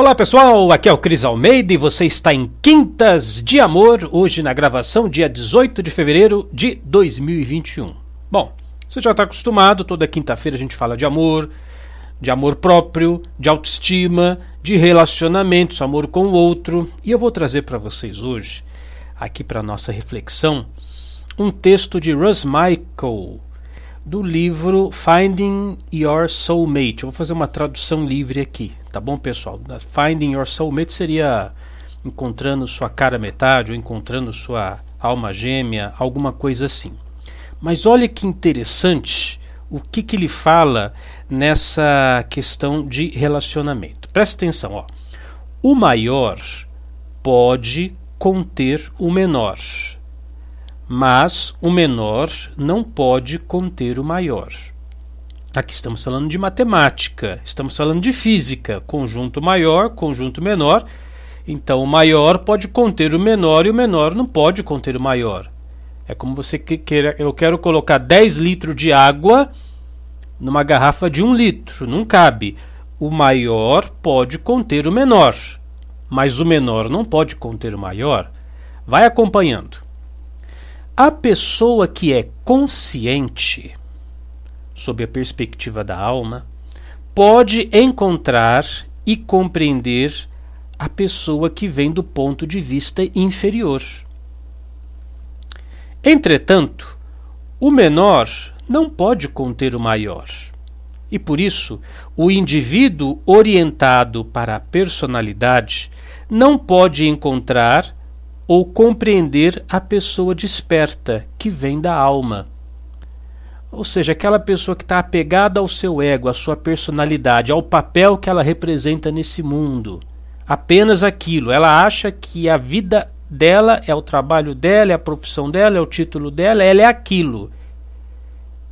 Olá pessoal, aqui é o Cris Almeida e você está em Quintas de Amor, hoje na gravação, dia 18 de fevereiro de 2021. Bom, você já está acostumado, toda quinta-feira a gente fala de amor, de amor próprio, de autoestima, de relacionamentos, amor com o outro, e eu vou trazer para vocês hoje, aqui para nossa reflexão, um texto de Russ Michael, do livro Finding Your Soulmate. Eu vou fazer uma tradução livre aqui, tá bom, pessoal? Finding Your Soulmate seria encontrando sua cara metade ou encontrando sua alma gêmea, alguma coisa assim. Mas olha que interessante o que, que ele fala nessa questão de relacionamento. Presta atenção, ó. O maior pode conter o menor mas o menor não pode conter o maior. Aqui estamos falando de matemática, estamos falando de física, conjunto maior, conjunto menor. Então o maior pode conter o menor e o menor não pode conter o maior. É como você queira, eu quero colocar 10 litros de água numa garrafa de 1 litro, não cabe. O maior pode conter o menor, mas o menor não pode conter o maior. Vai acompanhando. A pessoa que é consciente, sob a perspectiva da alma, pode encontrar e compreender a pessoa que vem do ponto de vista inferior. Entretanto, o menor não pode conter o maior. E por isso, o indivíduo orientado para a personalidade não pode encontrar ou compreender a pessoa desperta, que vem da alma. Ou seja, aquela pessoa que está apegada ao seu ego, à sua personalidade, ao papel que ela representa nesse mundo. Apenas aquilo. Ela acha que a vida dela é o trabalho dela, é a profissão dela, é o título dela, ela é aquilo.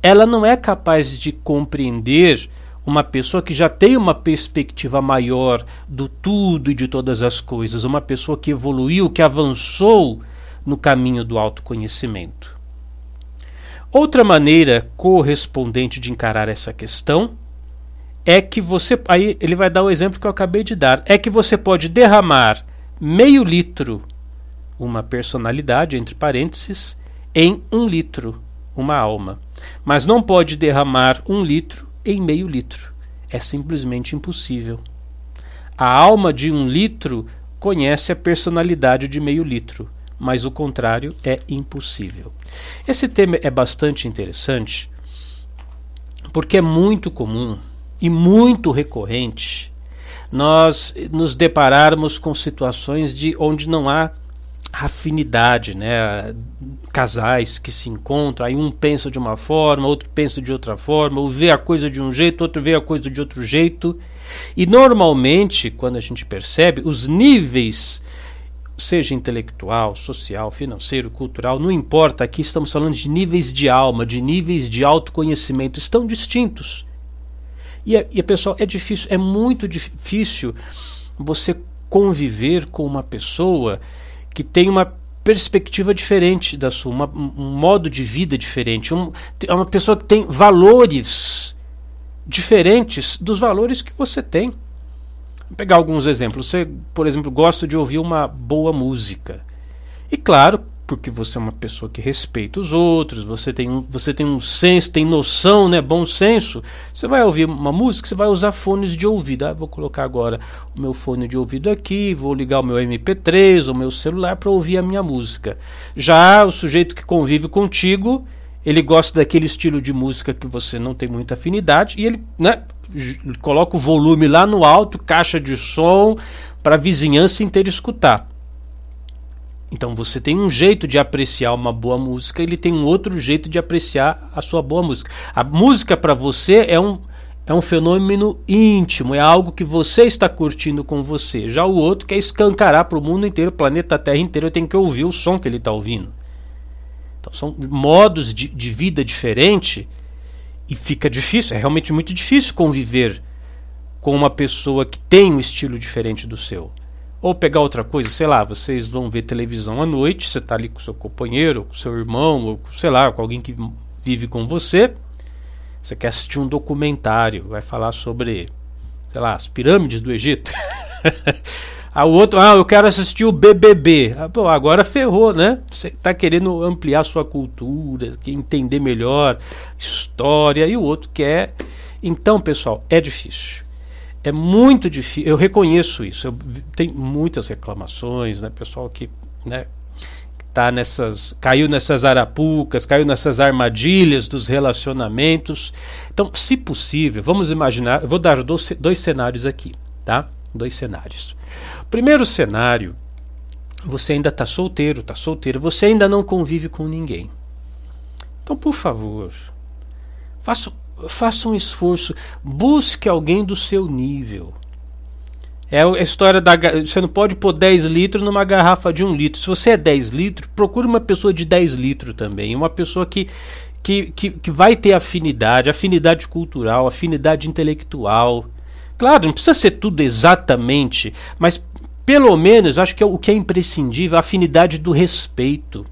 Ela não é capaz de compreender uma pessoa que já tem uma perspectiva maior do tudo e de todas as coisas, uma pessoa que evoluiu, que avançou no caminho do autoconhecimento. Outra maneira correspondente de encarar essa questão é que você. Aí ele vai dar o exemplo que eu acabei de dar. É que você pode derramar meio litro, uma personalidade, entre parênteses, em um litro, uma alma. Mas não pode derramar um litro em meio litro. É simplesmente impossível. A alma de um litro conhece a personalidade de meio litro, mas o contrário é impossível. Esse tema é bastante interessante porque é muito comum e muito recorrente nós nos depararmos com situações de onde não há afinidade, né? Casais que se encontram, aí um pensa de uma forma, outro pensa de outra forma, ou vê a coisa de um jeito, outro vê a coisa de outro jeito. E normalmente, quando a gente percebe, os níveis, seja intelectual, social, financeiro, cultural, não importa, aqui estamos falando de níveis de alma, de níveis de autoconhecimento, estão distintos. E, a, e pessoal, é difícil, é muito difícil você conviver com uma pessoa que tem uma perspectiva diferente da sua, uma, um modo de vida diferente, um, é uma pessoa que tem valores diferentes dos valores que você tem. Vou pegar alguns exemplos. Você, por exemplo, gosta de ouvir uma boa música. E claro, porque você é uma pessoa que respeita os outros, você tem um, você tem um senso, tem noção, né, bom senso. Você vai ouvir uma música, você vai usar fones de ouvido. Ah, vou colocar agora o meu fone de ouvido aqui, vou ligar o meu MP3, o meu celular para ouvir a minha música. Já o sujeito que convive contigo, ele gosta daquele estilo de música que você não tem muita afinidade e ele, né, coloca o volume lá no alto, caixa de som para a vizinhança inteira escutar. Então você tem um jeito de apreciar uma boa música, ele tem um outro jeito de apreciar a sua boa música. A música para você é um, é um fenômeno íntimo, é algo que você está curtindo com você. Já o outro quer escancarar para o mundo inteiro, o planeta Terra inteiro, tem que ouvir o som que ele está ouvindo. Então são modos de, de vida diferentes e fica difícil, é realmente muito difícil conviver com uma pessoa que tem um estilo diferente do seu. Ou pegar outra coisa, sei lá, vocês vão ver televisão à noite, você está ali com seu companheiro, com seu irmão, ou sei lá, com alguém que vive com você. Você quer assistir um documentário, vai falar sobre, sei lá, as pirâmides do Egito. Ah, o outro, ah, eu quero assistir o BBB. Ah, pô, agora ferrou, né? Você está querendo ampliar sua cultura, entender melhor história, e o outro quer. Então, pessoal, é difícil. É muito difícil. Eu reconheço isso. Eu tenho muitas reclamações, né? Pessoal que, né, tá nessas, caiu nessas arapucas, caiu nessas armadilhas dos relacionamentos. Então, se possível, vamos imaginar, eu vou dar dois, dois cenários aqui, tá? Dois cenários. Primeiro cenário, você ainda está solteiro, está solteiro, você ainda não convive com ninguém. Então, por favor, faça, faça um esforço, busque alguém do seu nível. É a história da. Você não pode pôr 10 litros numa garrafa de 1 litro. Se você é 10 litros, procure uma pessoa de 10 litros também. Uma pessoa que, que, que, que vai ter afinidade, afinidade cultural, afinidade intelectual. Claro, não precisa ser tudo exatamente, mas pelo menos, acho que é o que é imprescindível, a afinidade do respeito.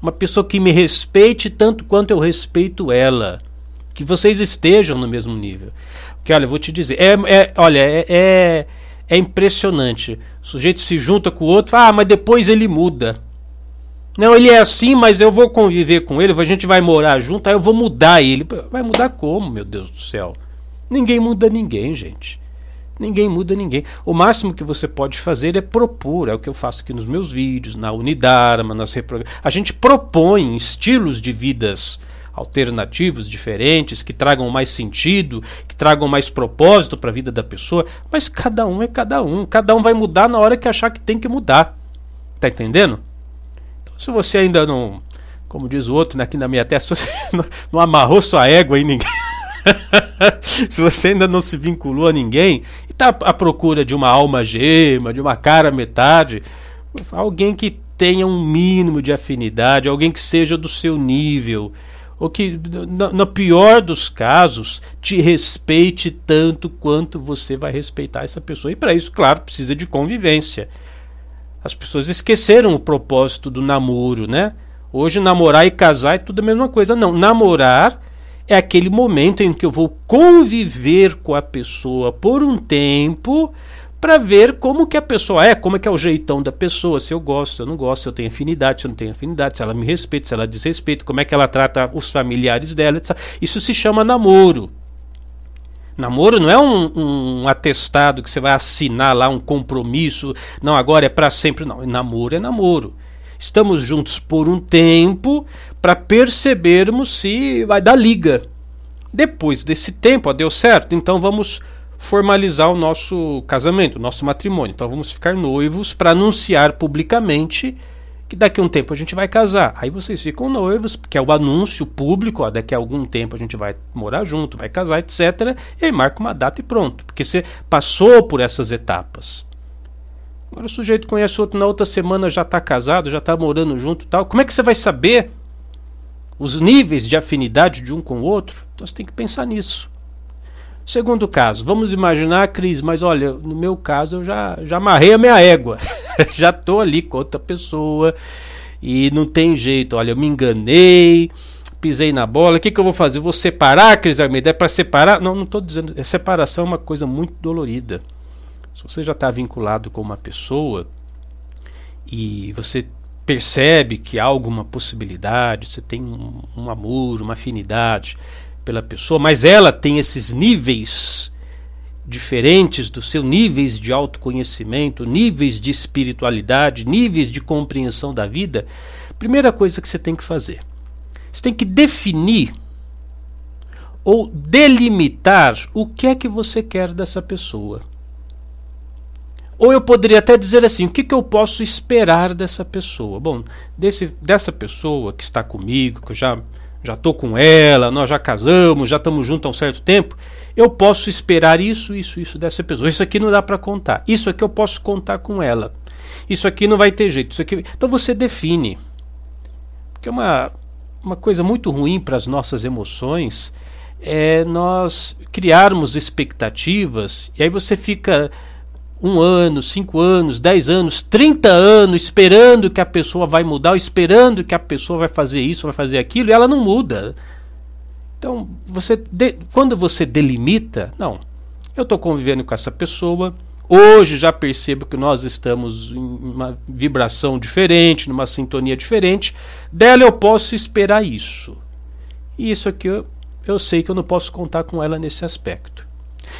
Uma pessoa que me respeite tanto quanto eu respeito ela. Que vocês estejam no mesmo nível. Porque, olha, vou te dizer, é, é olha, é, é, é impressionante. O sujeito se junta com o outro, ah, mas depois ele muda. Não, ele é assim, mas eu vou conviver com ele, a gente vai morar junto, aí eu vou mudar ele. Vai mudar como, meu Deus do céu? Ninguém muda ninguém, gente. Ninguém muda ninguém. O máximo que você pode fazer é propor, é o que eu faço aqui nos meus vídeos, na Unidarma, nas A gente propõe estilos de vidas alternativos, diferentes, que tragam mais sentido, que tragam mais propósito para a vida da pessoa, mas cada um é cada um. Cada um vai mudar na hora que achar que tem que mudar. Tá entendendo? Então, se você ainda não, como diz o outro né, aqui na minha testa, você não, não amarrou sua égua aí ninguém. se você ainda não se vinculou a ninguém e está à procura de uma alma gema, de uma cara metade, alguém que tenha um mínimo de afinidade, alguém que seja do seu nível, ou que, no, no, pior dos casos, te respeite tanto quanto você vai respeitar essa pessoa. E para isso, claro, precisa de convivência. As pessoas esqueceram o propósito do namoro, né? Hoje, namorar e casar é tudo a mesma coisa. Não, namorar é aquele momento em que eu vou conviver com a pessoa por um tempo para ver como que a pessoa é, como é que é o jeitão da pessoa, se eu gosto, se eu não gosto, se eu tenho afinidade, se eu não tenho afinidade, se ela me respeita, se ela desrespeita, como é que ela trata os familiares dela, etc. Isso se chama namoro. Namoro não é um, um, atestado que você vai assinar lá, um compromisso, não, agora é para sempre. Não, namoro é namoro. Estamos juntos por um tempo para percebermos se vai dar liga. Depois desse tempo, ó, deu certo, então vamos formalizar o nosso casamento, o nosso matrimônio. Então vamos ficar noivos para anunciar publicamente que daqui a um tempo a gente vai casar. Aí vocês ficam noivos, que é o anúncio público, ó, daqui a algum tempo a gente vai morar junto, vai casar, etc. E aí marca uma data e pronto, porque você passou por essas etapas. Agora o sujeito conhece outro na outra semana, já está casado, já está morando junto tal. Como é que você vai saber os níveis de afinidade de um com o outro? Então você tem que pensar nisso. Segundo caso, vamos imaginar, Cris, mas olha, no meu caso eu já, já amarrei a minha égua. já estou ali com outra pessoa e não tem jeito. Olha, eu me enganei, pisei na bola. O que, que eu vou fazer? Eu vou separar, Cris Almeida? É para separar? Não, não estou dizendo. A separação é uma coisa muito dolorida. Se você já está vinculado com uma pessoa e você percebe que há alguma possibilidade, você tem um, um amor, uma afinidade pela pessoa, mas ela tem esses níveis diferentes do seu níveis de autoconhecimento, níveis de espiritualidade, níveis de compreensão da vida, primeira coisa que você tem que fazer, você tem que definir ou delimitar o que é que você quer dessa pessoa. Ou eu poderia até dizer assim: o que, que eu posso esperar dessa pessoa? Bom, desse, dessa pessoa que está comigo, que eu já já estou com ela, nós já casamos, já estamos juntos há um certo tempo, eu posso esperar isso, isso, isso dessa pessoa. Isso aqui não dá para contar. Isso aqui eu posso contar com ela. Isso aqui não vai ter jeito. Isso aqui... Então você define. Porque uma, uma coisa muito ruim para as nossas emoções é nós criarmos expectativas e aí você fica um ano, cinco anos, dez anos, trinta anos esperando que a pessoa vai mudar, esperando que a pessoa vai fazer isso, vai fazer aquilo, e ela não muda. Então, você de, quando você delimita, não, eu estou convivendo com essa pessoa, Hoje já percebo que nós estamos em uma vibração diferente, numa sintonia diferente. Dela eu posso esperar isso. E isso aqui eu, eu sei que eu não posso contar com ela nesse aspecto.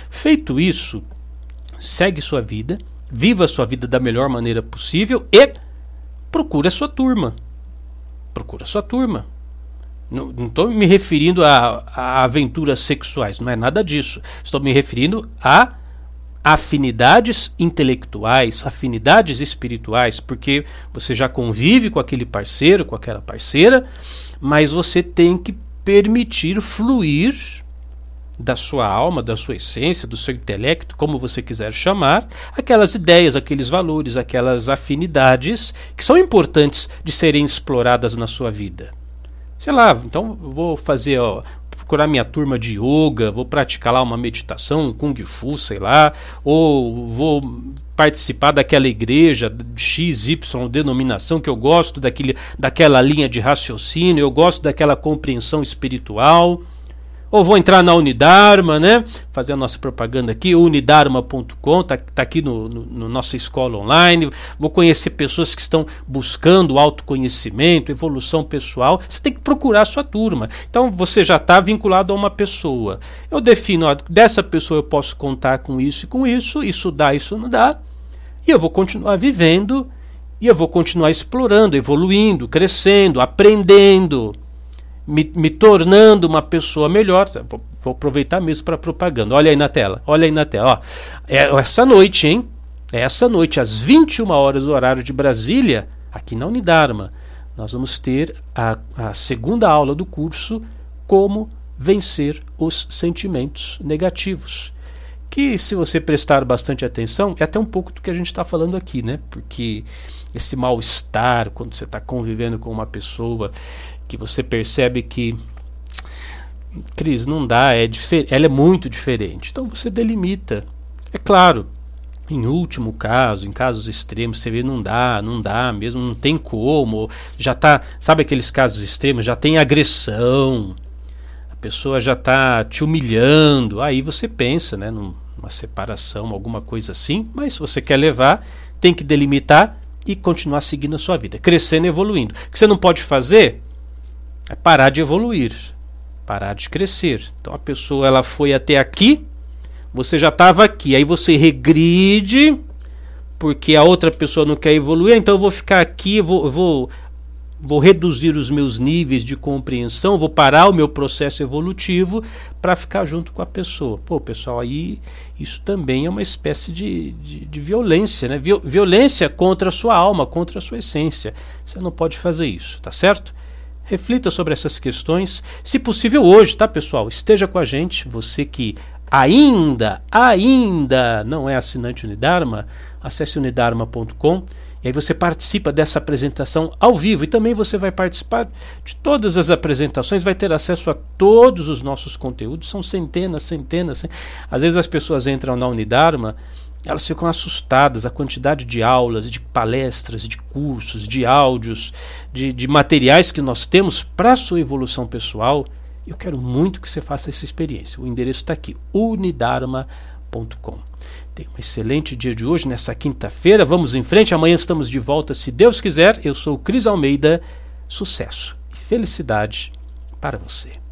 Feito isso, segue sua vida, viva sua vida da melhor maneira possível e procure a sua turma. Procura a sua turma. Não estou me referindo a, a, aventuras sexuais, não é nada disso. Estou me referindo a afinidades intelectuais, afinidades espirituais, porque você já convive com aquele parceiro, com aquela parceira, mas você tem que permitir fluir da sua alma, da sua essência, do seu intelecto, como você quiser chamar, aquelas ideias, aqueles valores, aquelas afinidades que são importantes de serem exploradas na sua vida. Sei lá, então vou fazer, ó, procurar minha turma de yoga, vou praticar lá uma meditação, um kung fu, sei lá, ou vou participar daquela igreja XY denominação que eu gosto daquele, daquela linha de raciocínio, eu gosto daquela compreensão espiritual. Ou vou entrar na Unidarma, né? Fazer a nossa propaganda aqui, unidarma.com, tá, tá aqui no, no, no, nossa escola online. Vou conhecer pessoas que estão buscando autoconhecimento, evolução pessoal. Você tem que procurar a sua turma. Então você já está vinculado a uma pessoa. Eu defino, ó, dessa pessoa eu posso contar com isso e com isso, isso dá, isso não dá. E eu vou continuar vivendo, e eu vou continuar explorando, evoluindo, crescendo, aprendendo me, me tornando uma pessoa melhor. Vou, vou aproveitar mesmo para propaganda. Olha aí na tela, olha aí na tela. Ó, é essa noite, hein? É essa noite, às 21 horas do horário de Brasília, aqui na Unidarma, nós vamos ter a, a segunda aula do curso Como Vencer os Sentimentos Negativos que se você prestar bastante atenção, é até um pouco do que a gente está falando aqui, né? Porque esse mal-estar, quando você está convivendo com uma pessoa que você percebe que Cris, não dá, é ela é muito diferente. Então você delimita. É claro, em último caso, em casos extremos, você vê não dá, não dá mesmo, não tem como. Já tá, sabe aqueles casos extremos, já tem agressão. Pessoa já está te humilhando. Aí você pensa, né, numa separação, alguma coisa assim, mas se você quer levar, tem que delimitar e continuar seguindo a sua vida, crescendo e evoluindo. O que você não pode fazer é parar de evoluir, parar de crescer. Então a pessoa ela foi até aqui, você já estava aqui, aí você regride porque a outra pessoa não quer evoluir, então eu vou ficar aqui, vou, vou, vou reduzir os meus níveis de compreensão, vou parar o meu processo evolutivo para ficar junto com a pessoa. Pô, pessoal, aí isso também é uma espécie de, de, de violência, né? Violência contra a sua alma, contra a sua essência. Você não pode fazer isso, tá certo? reflita sobre essas questões, se possível hoje, tá, pessoal? Esteja com a gente, você que ainda, ainda não é assinante Unidarma, acesse unidarma.com e aí você participa dessa apresentação ao vivo e também você vai participar de todas as apresentações, vai ter acesso a todos os nossos conteúdos, são centenas, centenas. Às vezes as pessoas entram na Unidarma elas ficam assustadas a quantidade de aulas, de palestras, de cursos, de áudios, de, de materiais que nós temos para a sua evolução pessoal. Eu quero muito que você faça essa experiência. O endereço está aqui, unidarma.com. Tenha um excelente dia de hoje, nessa quinta-feira. Vamos em frente. Amanhã estamos de volta, se Deus quiser. Eu sou Cris Almeida. Sucesso e felicidade para você.